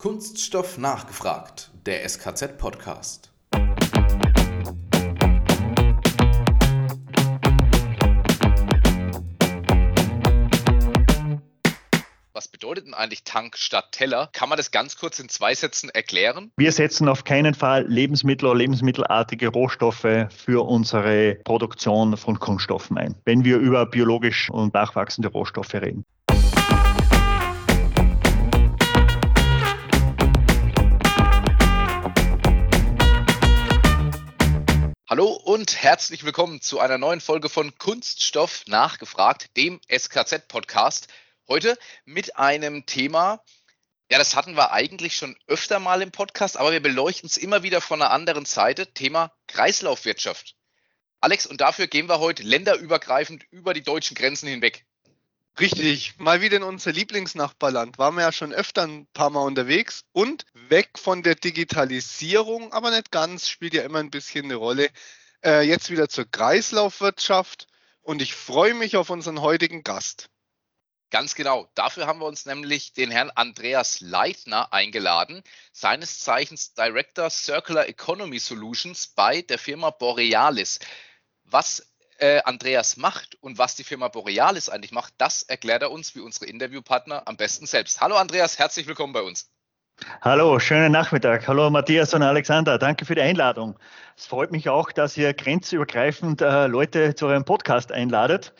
Kunststoff nachgefragt, der SKZ-Podcast. Was bedeutet denn eigentlich Tank statt Teller? Kann man das ganz kurz in zwei Sätzen erklären? Wir setzen auf keinen Fall Lebensmittel oder lebensmittelartige Rohstoffe für unsere Produktion von Kunststoffen ein, wenn wir über biologisch und nachwachsende Rohstoffe reden. Und herzlich willkommen zu einer neuen Folge von Kunststoff nachgefragt, dem SKZ-Podcast. Heute mit einem Thema, ja, das hatten wir eigentlich schon öfter mal im Podcast, aber wir beleuchten es immer wieder von einer anderen Seite, Thema Kreislaufwirtschaft. Alex, und dafür gehen wir heute länderübergreifend über die deutschen Grenzen hinweg. Richtig, mal wieder in unser Lieblingsnachbarland. Waren wir ja schon öfter ein paar Mal unterwegs und weg von der Digitalisierung, aber nicht ganz, spielt ja immer ein bisschen eine Rolle. Äh, jetzt wieder zur Kreislaufwirtschaft und ich freue mich auf unseren heutigen Gast. Ganz genau. Dafür haben wir uns nämlich den Herrn Andreas Leitner eingeladen, seines Zeichens Director Circular Economy Solutions bei der Firma Borealis. Was äh, Andreas macht und was die Firma Borealis eigentlich macht, das erklärt er uns wie unsere Interviewpartner am besten selbst. Hallo Andreas, herzlich willkommen bei uns. Hallo, schönen Nachmittag. Hallo Matthias und Alexander, danke für die Einladung. Es freut mich auch, dass ihr grenzübergreifend äh, Leute zu eurem Podcast einladet.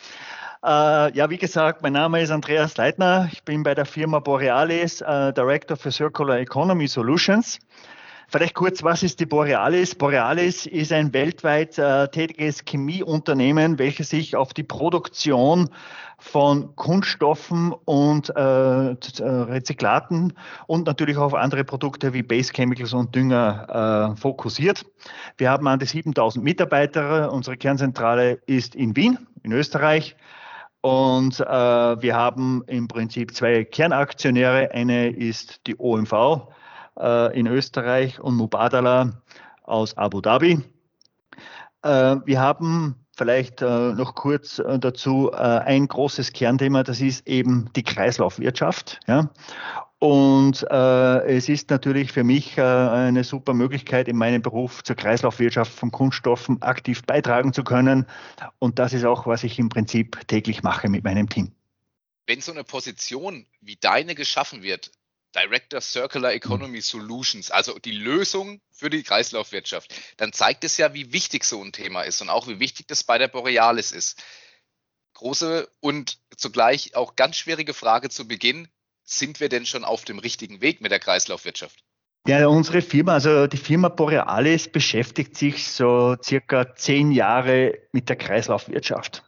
Äh, ja, wie gesagt, mein Name ist Andreas Leitner. Ich bin bei der Firma Borealis äh, Director für Circular Economy Solutions. Vielleicht kurz, was ist die Borealis? Borealis ist ein weltweit äh, tätiges Chemieunternehmen, welches sich auf die Produktion von Kunststoffen und äh, äh, Rezyklaten und natürlich auch auf andere Produkte wie Base Chemicals und Dünger äh, fokussiert. Wir haben an die 7000 Mitarbeiter. Unsere Kernzentrale ist in Wien, in Österreich. Und äh, wir haben im Prinzip zwei Kernaktionäre. Eine ist die OMV in Österreich und Mubadala aus Abu Dhabi. Äh, wir haben vielleicht äh, noch kurz äh, dazu äh, ein großes Kernthema, das ist eben die Kreislaufwirtschaft. Und äh, es ist natürlich für mich äh, eine super Möglichkeit, in meinem Beruf zur Kreislaufwirtschaft von Kunststoffen aktiv beitragen zu können. Und das ist auch, was ich im Prinzip täglich mache mit meinem Team. Wenn so eine Position wie deine geschaffen wird, Director Circular Economy Solutions, also die Lösung für die Kreislaufwirtschaft, dann zeigt es ja, wie wichtig so ein Thema ist und auch wie wichtig das bei der Borealis ist. Große und zugleich auch ganz schwierige Frage zu Beginn sind wir denn schon auf dem richtigen Weg mit der Kreislaufwirtschaft? Ja, unsere Firma, also die Firma Borealis beschäftigt sich so circa zehn Jahre mit der Kreislaufwirtschaft.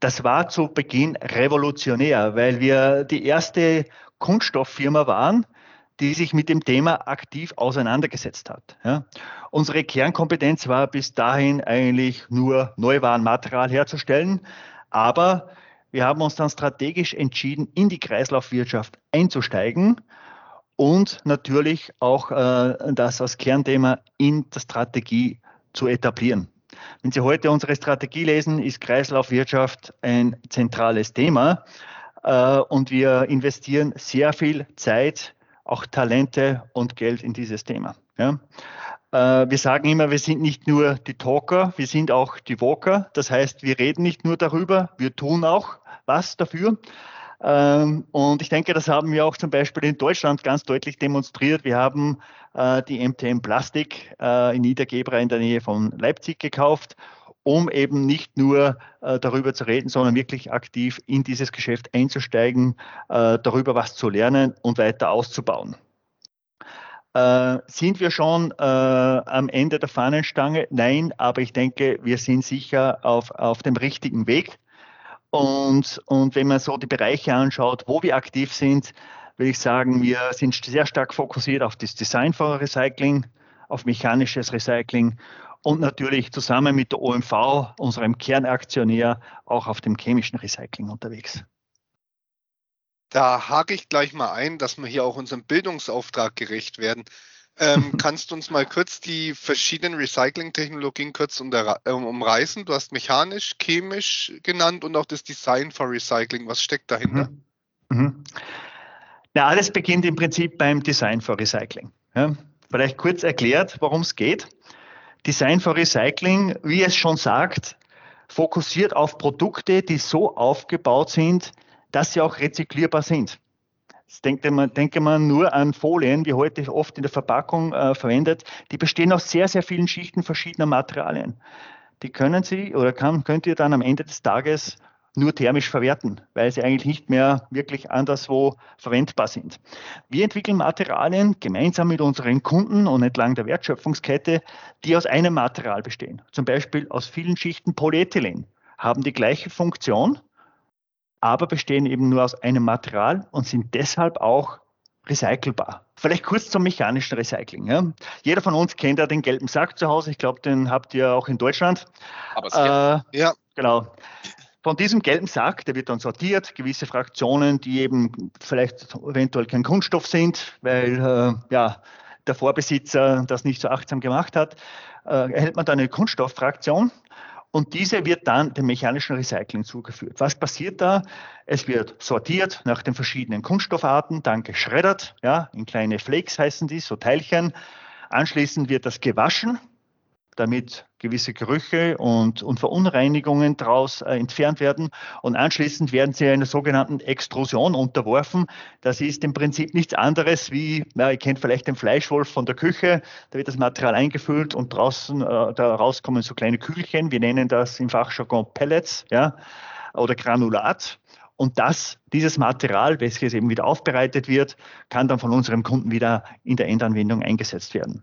Das war zu Beginn revolutionär, weil wir die erste Kunststofffirma waren, die sich mit dem Thema aktiv auseinandergesetzt hat. Ja. Unsere Kernkompetenz war bis dahin eigentlich nur Neuwarenmaterial herzustellen, aber wir haben uns dann strategisch entschieden, in die Kreislaufwirtschaft einzusteigen und natürlich auch äh, das als Kernthema in der Strategie zu etablieren. Wenn Sie heute unsere Strategie lesen, ist Kreislaufwirtschaft ein zentrales Thema und wir investieren sehr viel Zeit, auch Talente und Geld in dieses Thema. Ja. Äh, wir sagen immer, wir sind nicht nur die Talker, wir sind auch die Walker. Das heißt, wir reden nicht nur darüber, wir tun auch was dafür. Ähm, und ich denke, das haben wir auch zum Beispiel in Deutschland ganz deutlich demonstriert. Wir haben äh, die MTM Plastik äh, in Niedergebra in der Nähe von Leipzig gekauft, um eben nicht nur äh, darüber zu reden, sondern wirklich aktiv in dieses Geschäft einzusteigen, darüber was zu lernen und weiter auszubauen. Äh, sind wir schon äh, am Ende der Fahnenstange? Nein, aber ich denke, wir sind sicher auf, auf dem richtigen Weg. Und, und wenn man so die Bereiche anschaut, wo wir aktiv sind, würde ich sagen, wir sind sehr stark fokussiert auf das Design von Recycling, auf mechanisches Recycling und natürlich zusammen mit der OMV, unserem Kernaktionär, auch auf dem chemischen Recycling unterwegs. Da hake ich gleich mal ein, dass wir hier auch unserem Bildungsauftrag gerecht werden. Ähm, kannst du uns mal kurz die verschiedenen Recycling-Technologien kurz umreißen? Du hast mechanisch, chemisch genannt und auch das Design for Recycling. Was steckt dahinter? Mhm. Mhm. Na, alles beginnt im Prinzip beim Design for Recycling. Ja, vielleicht kurz erklärt, worum es geht. Design for Recycling, wie es schon sagt, fokussiert auf Produkte, die so aufgebaut sind, dass sie auch rezyklierbar sind. Denke man, denke man nur an Folien, wie heute oft in der Verpackung äh, verwendet. Die bestehen aus sehr, sehr vielen Schichten verschiedener Materialien. Die können Sie oder kann, könnt ihr dann am Ende des Tages nur thermisch verwerten, weil sie eigentlich nicht mehr wirklich anderswo verwendbar sind. Wir entwickeln Materialien gemeinsam mit unseren Kunden und entlang der Wertschöpfungskette, die aus einem Material bestehen. Zum Beispiel aus vielen Schichten Polyethylen, haben die gleiche Funktion, aber bestehen eben nur aus einem Material und sind deshalb auch recycelbar. Vielleicht kurz zum mechanischen Recycling. Ja. Jeder von uns kennt ja den gelben Sack zu Hause. Ich glaube, den habt ihr auch in Deutschland. Aber äh, ja. Genau. Von diesem gelben Sack, der wird dann sortiert, gewisse Fraktionen, die eben vielleicht eventuell kein Kunststoff sind, weil äh, ja, der Vorbesitzer das nicht so achtsam gemacht hat, äh, erhält man dann eine Kunststofffraktion und diese wird dann dem mechanischen Recycling zugeführt. Was passiert da? Es wird sortiert nach den verschiedenen Kunststoffarten, dann geschreddert, ja, in kleine Flakes heißen die, so Teilchen. Anschließend wird das gewaschen damit gewisse Gerüche und, und Verunreinigungen daraus äh, entfernt werden. Und anschließend werden sie einer sogenannten Extrusion unterworfen. Das ist im Prinzip nichts anderes wie, na, ihr kennt vielleicht den Fleischwolf von der Küche, da wird das Material eingefüllt und draußen, äh, da rauskommen so kleine Kügelchen. Wir nennen das im Fachjargon Pellets ja, oder Granulat. Und das, dieses Material, welches eben wieder aufbereitet wird, kann dann von unserem Kunden wieder in der Endanwendung eingesetzt werden.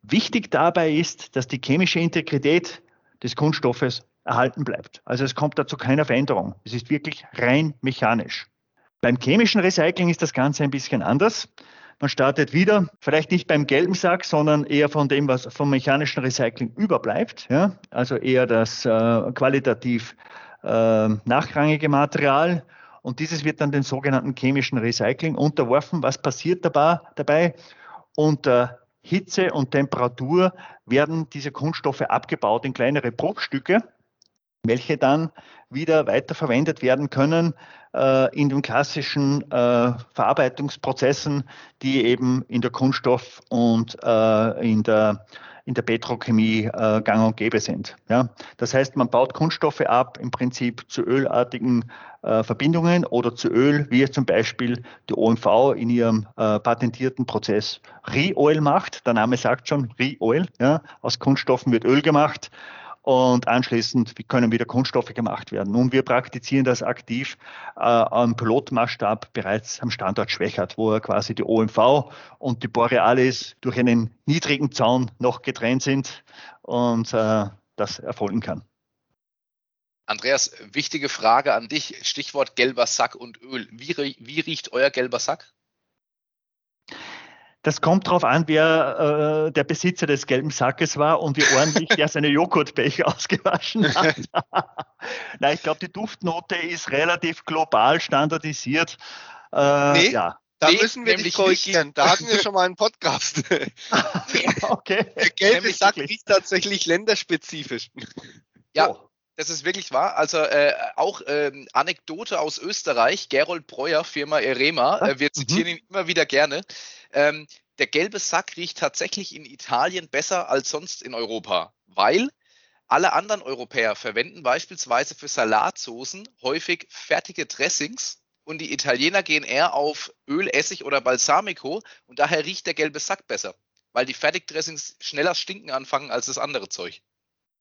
Wichtig dabei ist, dass die chemische Integrität des Kunststoffes erhalten bleibt. Also es kommt dazu keiner Veränderung. Es ist wirklich rein mechanisch. Beim chemischen Recycling ist das Ganze ein bisschen anders. Man startet wieder, vielleicht nicht beim gelben Sack, sondern eher von dem, was vom mechanischen Recycling überbleibt. Ja? Also eher das äh, qualitativ äh, nachrangige Material und dieses wird dann dem sogenannten chemischen Recycling unterworfen. Was passiert dabei? dabei? Unter Hitze und Temperatur werden diese Kunststoffe abgebaut in kleinere Bruchstücke, welche dann wieder weiterverwendet werden können äh, in den klassischen äh, Verarbeitungsprozessen, die eben in der Kunststoff- und äh, in der in der Petrochemie äh, gang und gäbe sind. Ja? Das heißt, man baut Kunststoffe ab, im Prinzip zu ölartigen äh, Verbindungen oder zu Öl, wie es zum Beispiel die OMV in ihrem äh, patentierten Prozess Re-Oil macht. Der Name sagt schon Re-Oil. Ja? Aus Kunststoffen wird Öl gemacht und anschließend können wieder Kunststoffe gemacht werden. Nun, wir praktizieren das aktiv äh, am Pilotmaßstab bereits am Standort Schwächert, wo quasi die OMV und die Borealis durch einen niedrigen Zaun noch getrennt sind und äh, das erfolgen kann. Andreas, wichtige Frage an dich. Stichwort gelber Sack und Öl. Wie, wie riecht euer gelber Sack? Das kommt darauf an, wer äh, der Besitzer des gelben Sackes war und wie ordentlich der seine Joghurtbecher ausgewaschen hat. Nein, ich glaube, die Duftnote ist relativ global standardisiert. Äh, nee, ja. Da nee, müssen wir dich korrigieren. Nicht. Da hatten wir schon mal einen Podcast. okay. Der gelbe nämlich Sack riecht tatsächlich länderspezifisch. Ja, oh. Das ist wirklich wahr. Also äh, auch ähm, Anekdote aus Österreich. Gerold Breuer, Firma Erema. Äh, wir zitieren mhm. ihn immer wieder gerne. Ähm, der gelbe Sack riecht tatsächlich in Italien besser als sonst in Europa, weil alle anderen Europäer verwenden beispielsweise für Salatsoßen häufig fertige Dressings und die Italiener gehen eher auf Öl, Essig oder Balsamico und daher riecht der gelbe Sack besser, weil die Fertigdressings schneller stinken anfangen als das andere Zeug.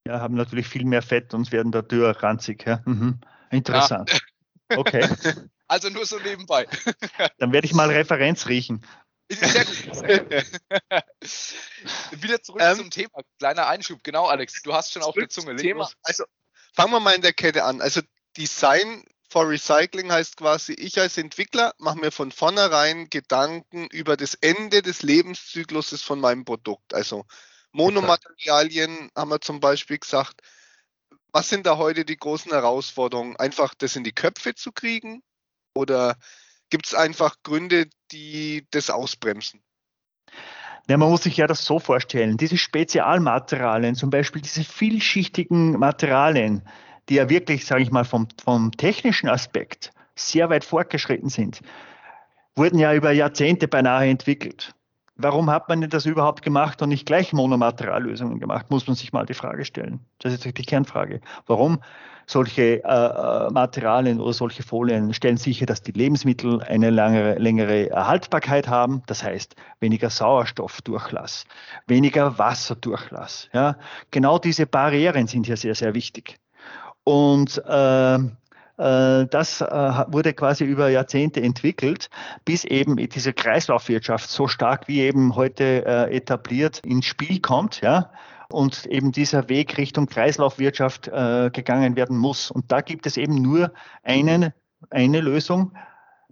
Ja, haben natürlich viel mehr Fett und werden dadurch ranzig. Ja? Mhm. Interessant. Ja. Okay. Also nur so nebenbei. Dann werde ich mal Referenz riechen. Sehr gut. Wieder zurück ähm, zum Thema. Kleiner Einschub. Genau, Alex. Du hast schon auf der Zunge. Thema. Also fangen wir mal in der Kette an. Also Design for Recycling heißt quasi, ich als Entwickler mache mir von vornherein Gedanken über das Ende des Lebenszykluses von meinem Produkt. Also Monomaterialien haben wir zum Beispiel gesagt. Was sind da heute die großen Herausforderungen? Einfach das in die Köpfe zu kriegen? Oder gibt es einfach Gründe, die das ausbremsen? Ja, man muss sich ja das so vorstellen. Diese Spezialmaterialien, zum Beispiel diese vielschichtigen Materialien, die ja wirklich, sage ich mal, vom, vom technischen Aspekt sehr weit fortgeschritten sind, wurden ja über Jahrzehnte beinahe entwickelt. Warum hat man denn das überhaupt gemacht und nicht gleich Monomateriallösungen gemacht, muss man sich mal die Frage stellen. Das ist die Kernfrage. Warum solche äh, äh, Materialien oder solche Folien stellen sicher, dass die Lebensmittel eine langere, längere Haltbarkeit haben, das heißt weniger Sauerstoffdurchlass, weniger Wasserdurchlass. Ja? Genau diese Barrieren sind hier sehr, sehr wichtig. Und äh, das äh, wurde quasi über Jahrzehnte entwickelt, bis eben diese Kreislaufwirtschaft so stark wie eben heute äh, etabliert ins Spiel kommt, ja, und eben dieser Weg Richtung Kreislaufwirtschaft gegangen werden muss. Und da gibt es eben nur einen, eine Lösung,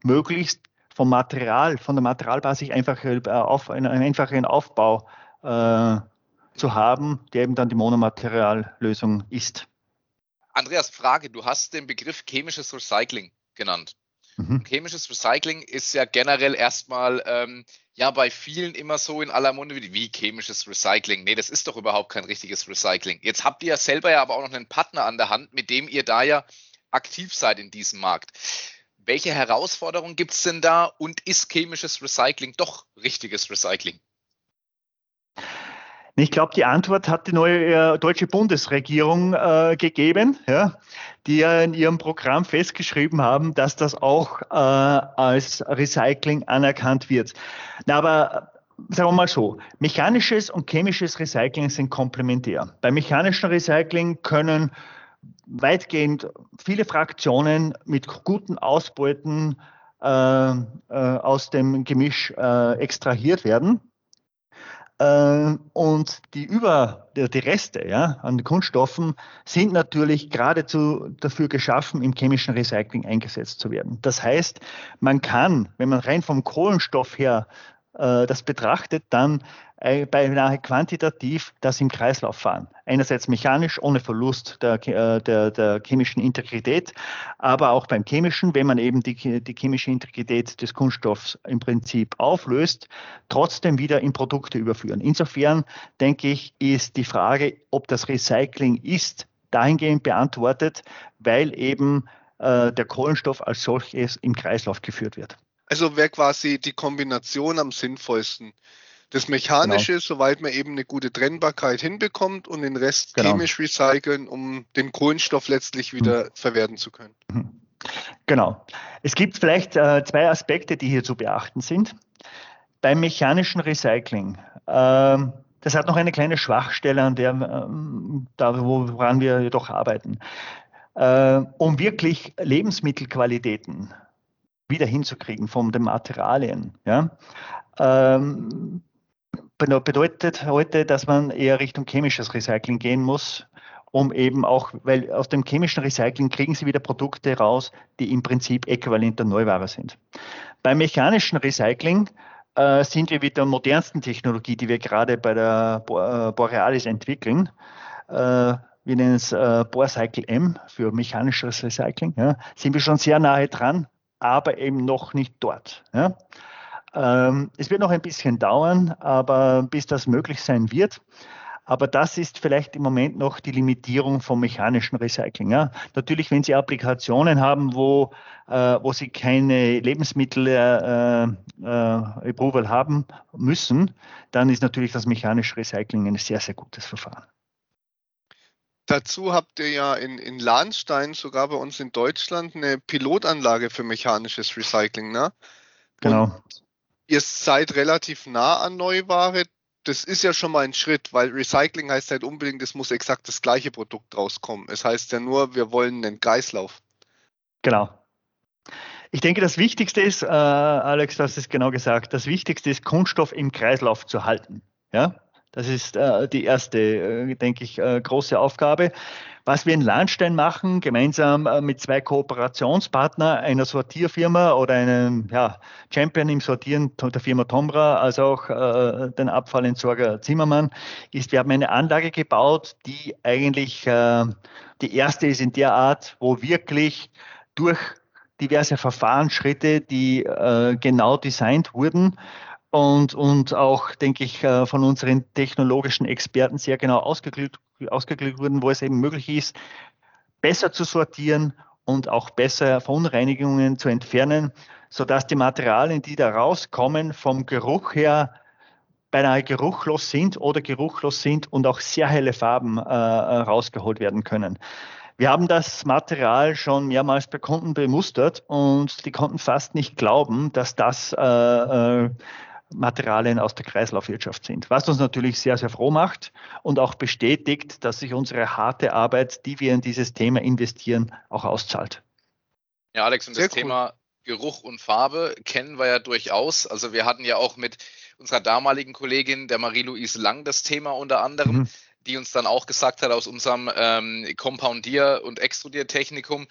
möglichst vom Material, von der Materialbasis einfach auf einen einfachen Aufbau äh, zu haben, der eben dann die Monomateriallösung ist. Andreas, Frage, du hast den Begriff chemisches Recycling genannt. Mhm. Chemisches Recycling ist ja generell erstmal ähm, ja bei vielen immer so in aller Munde wie, wie chemisches Recycling. Nee, das ist doch überhaupt kein richtiges Recycling. Jetzt habt ihr ja selber ja aber auch noch einen Partner an der Hand, mit dem ihr da ja aktiv seid in diesem Markt. Welche Herausforderungen gibt es denn da und ist chemisches Recycling doch richtiges Recycling? Ich glaube, die Antwort hat die neue äh, deutsche Bundesregierung äh, gegeben, ja, die ja in ihrem Programm festgeschrieben haben, dass das auch äh, als Recycling anerkannt wird. Na, aber sagen wir mal so, mechanisches und chemisches Recycling sind komplementär. Beim mechanischen Recycling können weitgehend viele Fraktionen mit guten Ausbeuten äh, äh, aus dem Gemisch äh, extrahiert werden. Äh, und die über die Reste ja, an Kunststoffen sind natürlich geradezu dafür geschaffen, im chemischen Recycling eingesetzt zu werden. Das heißt, man kann, wenn man rein vom Kohlenstoff her das betrachtet, dann äh, beinahe quantitativ das im Kreislauf fahren. Einerseits mechanisch ohne Verlust der, äh, der, der, chemischen Integrität, aber auch beim chemischen, wenn man eben die, die chemische Integrität des Kunststoffs im Prinzip auflöst, trotzdem wieder in Produkte überführen. Insofern denke ich, ist die Frage, ob das Recycling ist, dahingehend beantwortet, weil eben äh, der Kohlenstoff als solches im Kreislauf geführt wird. Also wäre quasi die Kombination am sinnvollsten. Das Mechanische, genau. soweit man eben eine gute Trennbarkeit hinbekommt und den Rest genau. chemisch recyceln, um den Kohlenstoff letztlich wieder mhm. verwerten zu können. Mhm. Genau. Es gibt vielleicht äh, zwei Aspekte, die hier zu beachten sind. Beim mechanischen Recycling, äh, das hat noch eine kleine Schwachstelle, an der, äh, da, woran wir jedoch arbeiten. Äh, um wirklich Lebensmittelqualitäten wieder hinzukriegen von den Materialien, ja, ähm, bedeutet heute, dass man eher Richtung chemisches Recycling gehen muss, um eben auch, weil aus dem chemischen Recycling kriegen Sie wieder Produkte raus, die im Prinzip äquivalent der Neuware sind. Beim mechanischen Recycling äh, sind wir mit der modernsten Technologie, die wir gerade bei der äh, Borealis entwickeln, äh, wir nennen es äh, Borecycle M für mechanisches Recycling, ja, sind wir schon sehr nahe dran, aber eben noch nicht dort. Ja. Ähm, es wird noch ein bisschen dauern, aber bis das möglich sein wird. Aber das ist vielleicht im Moment noch die Limitierung vom mechanischen Recycling. Ja. Natürlich, wenn Sie Applikationen haben, wo, äh, wo Sie keine Lebensmittel-Approval äh, äh, haben müssen, dann ist natürlich das mechanische Recycling ein sehr, sehr gutes Verfahren. Dazu habt ihr ja in, in Lahnstein, sogar bei uns in Deutschland, eine Pilotanlage für mechanisches Recycling. Ne? Genau. Und ihr seid relativ nah an Neuware. Das ist ja schon mal ein Schritt, weil Recycling heißt halt unbedingt, es muss exakt das gleiche Produkt rauskommen. Es heißt ja nur, wir wollen einen Kreislauf. Genau. Ich denke, das Wichtigste ist, äh, Alex, du hast es genau gesagt, das Wichtigste ist, Kunststoff im Kreislauf zu halten. Ja? Das ist äh, die erste, äh, denke ich, äh, große Aufgabe. Was wir in Lahnstein machen, gemeinsam äh, mit zwei Kooperationspartnern, einer Sortierfirma oder einem ja, Champion im Sortieren der Firma Tombra, als auch äh, den Abfallentsorger Zimmermann, ist, wir haben eine Anlage gebaut, die eigentlich äh, die erste ist in der Art, wo wirklich durch diverse Verfahrensschritte, die genau designt wurden, und, und auch, denke ich, äh, von unseren technologischen Experten sehr genau ausgeklügt, ausgeklügt wurden, wo es eben möglich ist, besser zu sortieren und auch besser Verunreinigungen zu entfernen, sodass die Materialien, die da rauskommen, vom Geruch her beinahe geruchlos sind oder geruchlos sind und auch sehr helle Farben äh, äh, rausgeholt werden können. Wir haben das Material schon mehrmals bei Kunden bemustert und die konnten fast nicht glauben, dass das äh, äh, Materialien aus der Kreislaufwirtschaft sind. Was uns natürlich sehr, sehr froh macht und auch bestätigt, dass sich unsere harte Arbeit, die wir in dieses Thema investieren, auch auszahlt. Ja, Alex, und sehr das cool. Thema Geruch und Farbe kennen wir ja durchaus. Also wir hatten ja auch mit unserer damaligen Kollegin, der Marie-Louise Lang, das Thema unter anderem, mhm. die uns dann auch gesagt hat aus unserem ähm, Compoundier- und Extrudiertechnikum,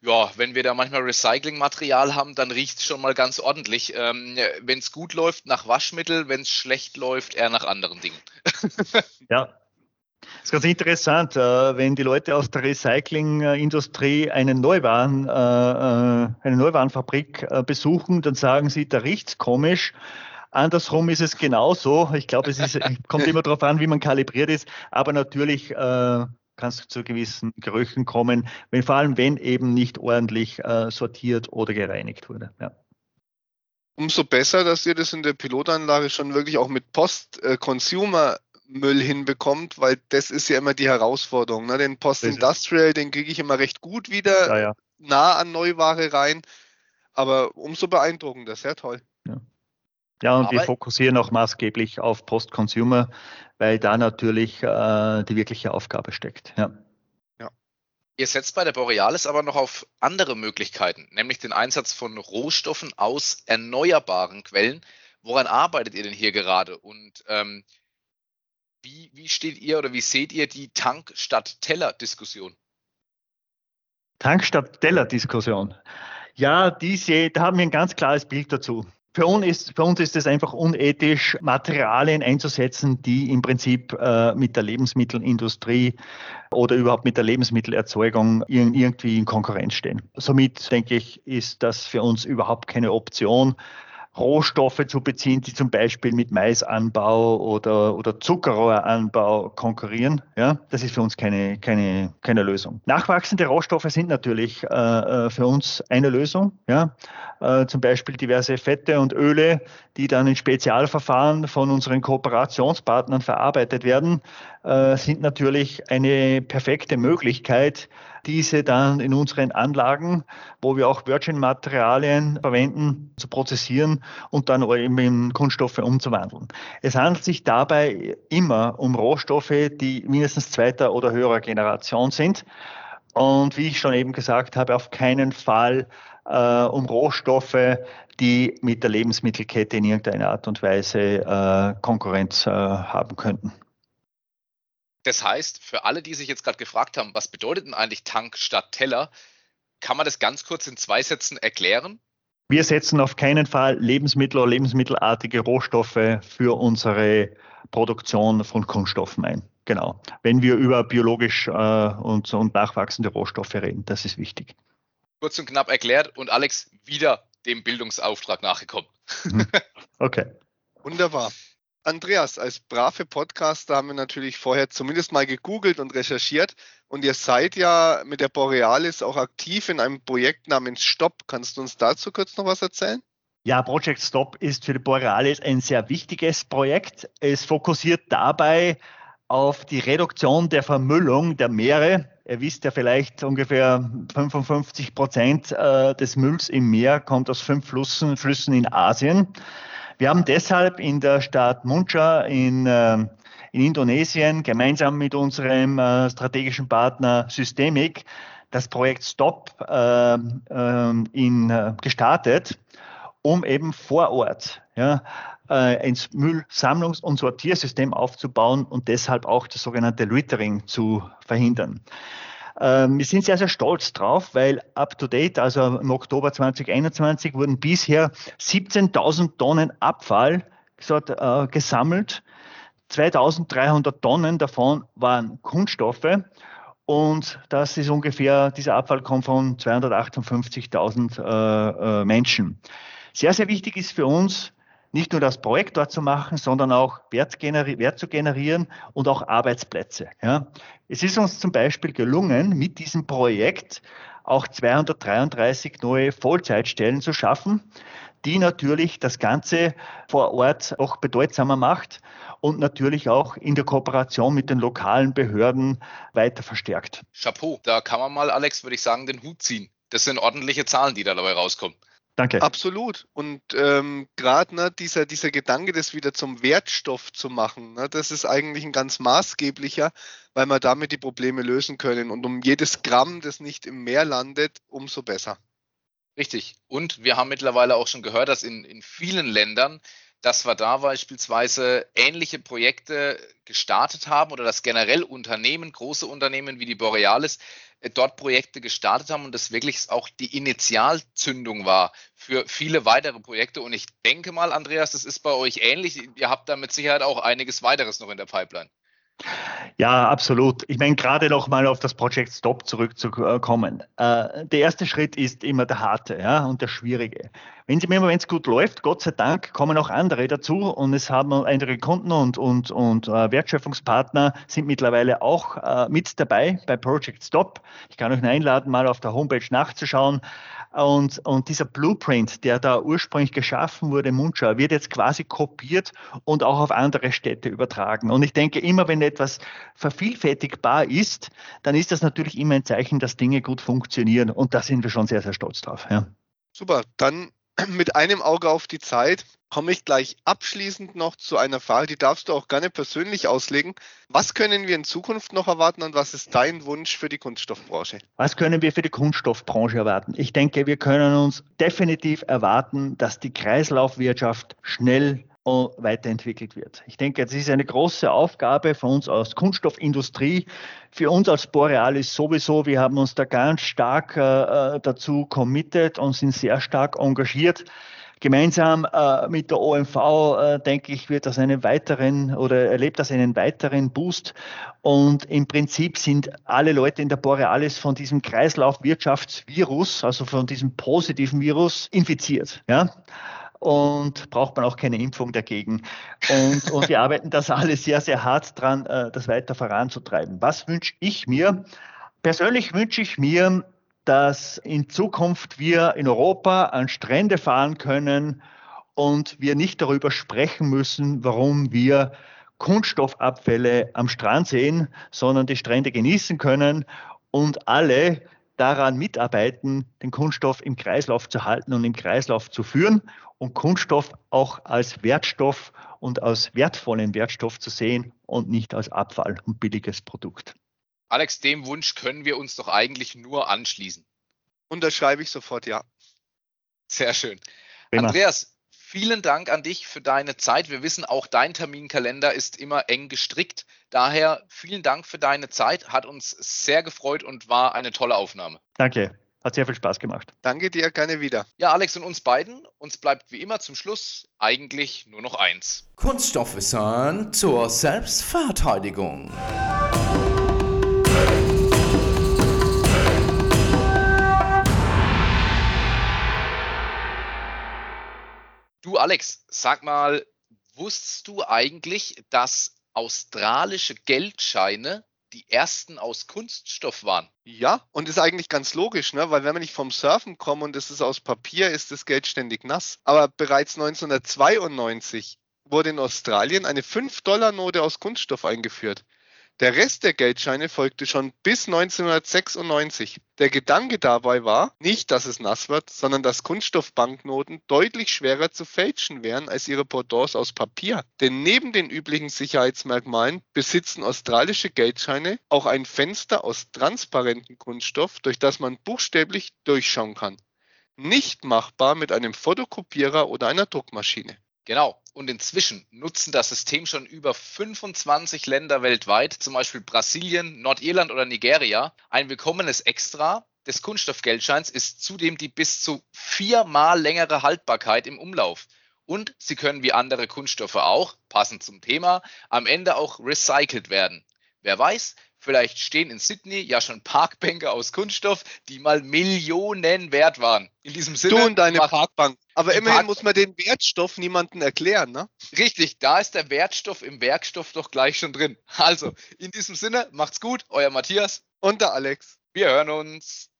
ja, wenn wir da manchmal Recyclingmaterial haben, dann riecht es schon mal ganz ordentlich. Ähm, wenn es gut läuft, nach Waschmittel, wenn es schlecht läuft, eher nach anderen Dingen. ja, das ist ganz interessant, äh, wenn die Leute aus der Recyclingindustrie einen Neuwaren, äh, äh, eine Neuwarenfabrik besuchen, dann sagen sie, da riecht es komisch. Andersrum ist es genauso. Ich glaube, es ist, kommt immer darauf an, wie man kalibriert ist. Aber natürlich kann es zu gewissen Gerüchen kommen, wenn, vor allem wenn eben nicht ordentlich äh, sortiert oder gereinigt wurde. Ja. Umso besser, dass ihr das in der Pilotanlage schon wirklich auch mit Post-Consumer-Müll hinbekommt, weil das ist ja immer die Herausforderung. Ne? Den Post-Industrial, den kriege ich immer recht gut wieder ja, ja. nah an Neuware rein, aber umso beeindruckender, sehr toll. Ja. Und Aber wir fokussieren auch maßgeblich auf Post-Consumer, weil da natürlich äh, die wirkliche Aufgabe steckt. Ja. Ihr setzt bei der Borealis aber noch auf andere Möglichkeiten, nämlich den Einsatz von Rohstoffen aus erneuerbaren Quellen. Woran arbeitet ihr denn hier gerade? Und ähm, wie, wie steht ihr oder wie seht ihr die Tank statt Teller-Diskussion? Tank statt Teller-Diskussion. Ja, diese, da haben wir ein ganz klares Bild dazu. Für uns, ist, für uns ist es einfach unethisch, Materialien einzusetzen, die im Prinzip äh, mit der Lebensmittelindustrie oder überhaupt mit der Lebensmittelerzeugung irgendwie in Konkurrenz stehen. Somit denke ich, ist das für uns überhaupt keine Option. Rohstoffe zu beziehen, die zum Beispiel mit Maisanbau oder, oder Zuckerrohranbau konkurrieren. Ja, das ist für uns keine, keine, keine Lösung. Nachwachsende Rohstoffe sind natürlich äh, äh, für uns eine Lösung. Ja, äh, zum Beispiel diverse Fette und Öle, die dann in Spezialverfahren von unseren Kooperationspartnern verarbeitet werden, äh, sind natürlich eine perfekte Möglichkeit, diese dann in unseren Anlagen, wo wir auch Virgin-Materialien verwenden, zu prozessieren und dann eben in Kunststoffe umzuwandeln. Es handelt sich dabei immer um Rohstoffe, die mindestens zweiter oder höherer Generation sind. Und wie ich schon eben gesagt habe, auf keinen Fall äh, um Rohstoffe, die mit der Lebensmittelkette in irgendeiner Art und Weise äh, Konkurrenz äh, haben könnten. Das heißt, für alle, die sich jetzt gerade gefragt haben, was bedeutet denn eigentlich Tank statt Teller, kann man das ganz kurz in zwei Sätzen erklären? Wir setzen auf keinen Fall Lebensmittel oder lebensmittelartige Rohstoffe für unsere Produktion von Kunststoffen ein. Genau. Wenn wir über biologisch äh, und, und nachwachsende Rohstoffe reden, das ist wichtig. Kurz und knapp erklärt und Alex wieder dem Bildungsauftrag nachgekommen. Mhm. Okay. Wunderbar. Andreas, als brave Podcaster haben wir natürlich vorher zumindest mal gegoogelt und recherchiert. Und ihr seid ja mit der Borealis auch aktiv in einem Projekt namens Stop. Kannst du uns dazu kurz noch was erzählen? Ja, Project Stop ist für die Borealis ein sehr wichtiges Projekt. Es fokussiert dabei auf die Reduktion der Vermüllung der Meere. Ihr wisst ja vielleicht, ungefähr 55 Prozent äh, des Mülls im Meer kommt aus fünf Flüssen, Flüssen in Asien. Wir haben deshalb in der Stadt Muncha in, äh, in Indonesien gemeinsam mit unserem äh, strategischen Partner Systemic das Projekt Stop äh, in, gestartet, um eben vor Ort ja, ein Müllsammlungs- und Sortiersystem aufzubauen und deshalb auch das sogenannte Littering zu verhindern. Ähm, wir sind sehr, sehr stolz drauf, weil up to date, also im Oktober 2021, wurden bisher 17.000 Tonnen Abfall äh, gesammelt. 2300 Tonnen davon waren Kunststoffe. Und das ist ungefähr, dieser Abfall kommt von 258.000 äh, äh, Menschen. Sehr, sehr wichtig ist für uns, nicht nur das Projekt dort zu machen, sondern auch Wert, Wert zu generieren und auch Arbeitsplätze. Ja. Es ist uns zum Beispiel gelungen, mit diesem Projekt auch 233 neue Vollzeitstellen zu schaffen, die natürlich das Ganze vor Ort auch bedeutsamer macht und natürlich auch in der Kooperation mit den lokalen Behörden weiter verstärkt. Chapeau, da kann man mal, Alex, würde ich sagen, den Hut ziehen. Das sind ordentliche Zahlen, die da dabei rauskommen. Danke. Absolut. Und ähm, gerade ne, dieser, dieser Gedanke, das wieder zum Wertstoff zu machen, ne, das ist eigentlich ein ganz maßgeblicher, weil wir damit die Probleme lösen können. Und um jedes Gramm, das nicht im Meer landet, umso besser. Richtig. Und wir haben mittlerweile auch schon gehört, dass in, in vielen Ländern, dass wir da beispielsweise ähnliche Projekte gestartet haben oder dass generell Unternehmen, große Unternehmen wie die Borealis, äh, dort Projekte gestartet haben und das wirklich auch die Initialzündung war für viele weitere Projekte. Und ich denke mal, Andreas, das ist bei euch ähnlich. Ihr habt da mit Sicherheit auch einiges weiteres noch in der Pipeline. Ja, absolut. Ich meine, gerade noch mal auf das Project Stop zurückzukommen. Äh, der erste Schritt ist immer der harte ja, und der schwierige. Wenn es gut läuft, Gott sei Dank, kommen auch andere dazu und es haben andere Kunden und, und, und äh, Wertschöpfungspartner sind mittlerweile auch äh, mit dabei bei Project Stop. Ich kann euch einladen, mal auf der Homepage nachzuschauen. Und, und dieser Blueprint, der da ursprünglich geschaffen wurde, Muncha, wird jetzt quasi kopiert und auch auf andere Städte übertragen. Und ich denke, immer wenn etwas vervielfältigbar ist, dann ist das natürlich immer ein Zeichen, dass Dinge gut funktionieren. Und da sind wir schon sehr, sehr stolz drauf. Ja. Super, dann mit einem Auge auf die Zeit komme ich gleich abschließend noch zu einer Frage, die darfst du auch gerne persönlich auslegen. Was können wir in Zukunft noch erwarten und was ist dein Wunsch für die Kunststoffbranche? Was können wir für die Kunststoffbranche erwarten? Ich denke, wir können uns definitiv erwarten, dass die Kreislaufwirtschaft schnell weiterentwickelt wird. Ich denke, das ist eine große Aufgabe für uns als Kunststoffindustrie, für uns als Borealis sowieso. Wir haben uns da ganz stark äh, dazu committed und sind sehr stark engagiert. Gemeinsam äh, mit der OMV, äh, denke ich, wird das einen weiteren oder erlebt das einen weiteren Boost. Und im Prinzip sind alle Leute in der Borealis von diesem Kreislaufwirtschaftsvirus, also von diesem positiven Virus, infiziert. Ja? und braucht man auch keine Impfung dagegen. Und, und wir arbeiten das alle sehr, sehr hart dran, äh, das weiter voranzutreiben. Was wünsche ich mir? Persönlich wünsche ich mir, dass in Zukunft wir in Europa an Strände fahren können und wir nicht darüber sprechen müssen, warum wir Kunststoffabfälle am Strand sehen, sondern die Strände genießen können und alle daran mitarbeiten, den Kunststoff im Kreislauf zu halten und im Kreislauf zu führen und Kunststoff auch als Wertstoff und als wertvollen Wertstoff zu sehen und nicht als Abfall und billiges Produkt. Alex, dem Wunsch können wir uns doch eigentlich nur anschließen. Unterschreibe ich sofort, ja. Sehr schön. Prima. Andreas, vielen Dank an dich für deine Zeit. Wir wissen, auch dein Terminkalender ist immer eng gestrickt. Daher vielen Dank für deine Zeit. Hat uns sehr gefreut und war eine tolle Aufnahme. Danke. Hat sehr viel Spaß gemacht. Danke dir, gerne wieder. Ja, Alex und uns beiden, uns bleibt wie immer zum Schluss eigentlich nur noch eins. Kunststoffwissen zur Selbstverteidigung. Alex, sag mal, wusstest du eigentlich, dass australische Geldscheine die ersten aus Kunststoff waren. Ja, und ist eigentlich ganz logisch, ne? weil wenn man nicht vom Surfen kommt und es ist aus Papier, ist das Geld ständig nass. Aber bereits 1992 wurde in Australien eine 5-Dollar-Note aus Kunststoff eingeführt. Der Rest der Geldscheine folgte schon bis 1996. Der Gedanke dabei war nicht, dass es nass wird, sondern dass Kunststoffbanknoten deutlich schwerer zu fälschen wären als ihre Pendants aus Papier. Denn neben den üblichen Sicherheitsmerkmalen besitzen australische Geldscheine auch ein Fenster aus transparentem Kunststoff, durch das man buchstäblich durchschauen kann. Nicht machbar mit einem Fotokopierer oder einer Druckmaschine. Genau. Und inzwischen nutzen das System schon über 25 Länder weltweit, zum Beispiel Brasilien, Nordirland oder Nigeria. Ein willkommenes Extra des Kunststoffgeldscheins ist zudem die bis zu viermal längere Haltbarkeit im Umlauf. Und sie können wie andere Kunststoffe auch, passend zum Thema, am Ende auch recycelt werden. Wer weiß, Vielleicht stehen in Sydney ja schon Parkbänke aus Kunststoff, die mal Millionen wert waren. In diesem Sinne. Du und deine Parkbank. Aber immerhin Park muss man den Wertstoff niemandem erklären, ne? Richtig, da ist der Wertstoff im Werkstoff doch gleich schon drin. Also, in diesem Sinne, macht's gut, euer Matthias. Und der Alex. Wir hören uns.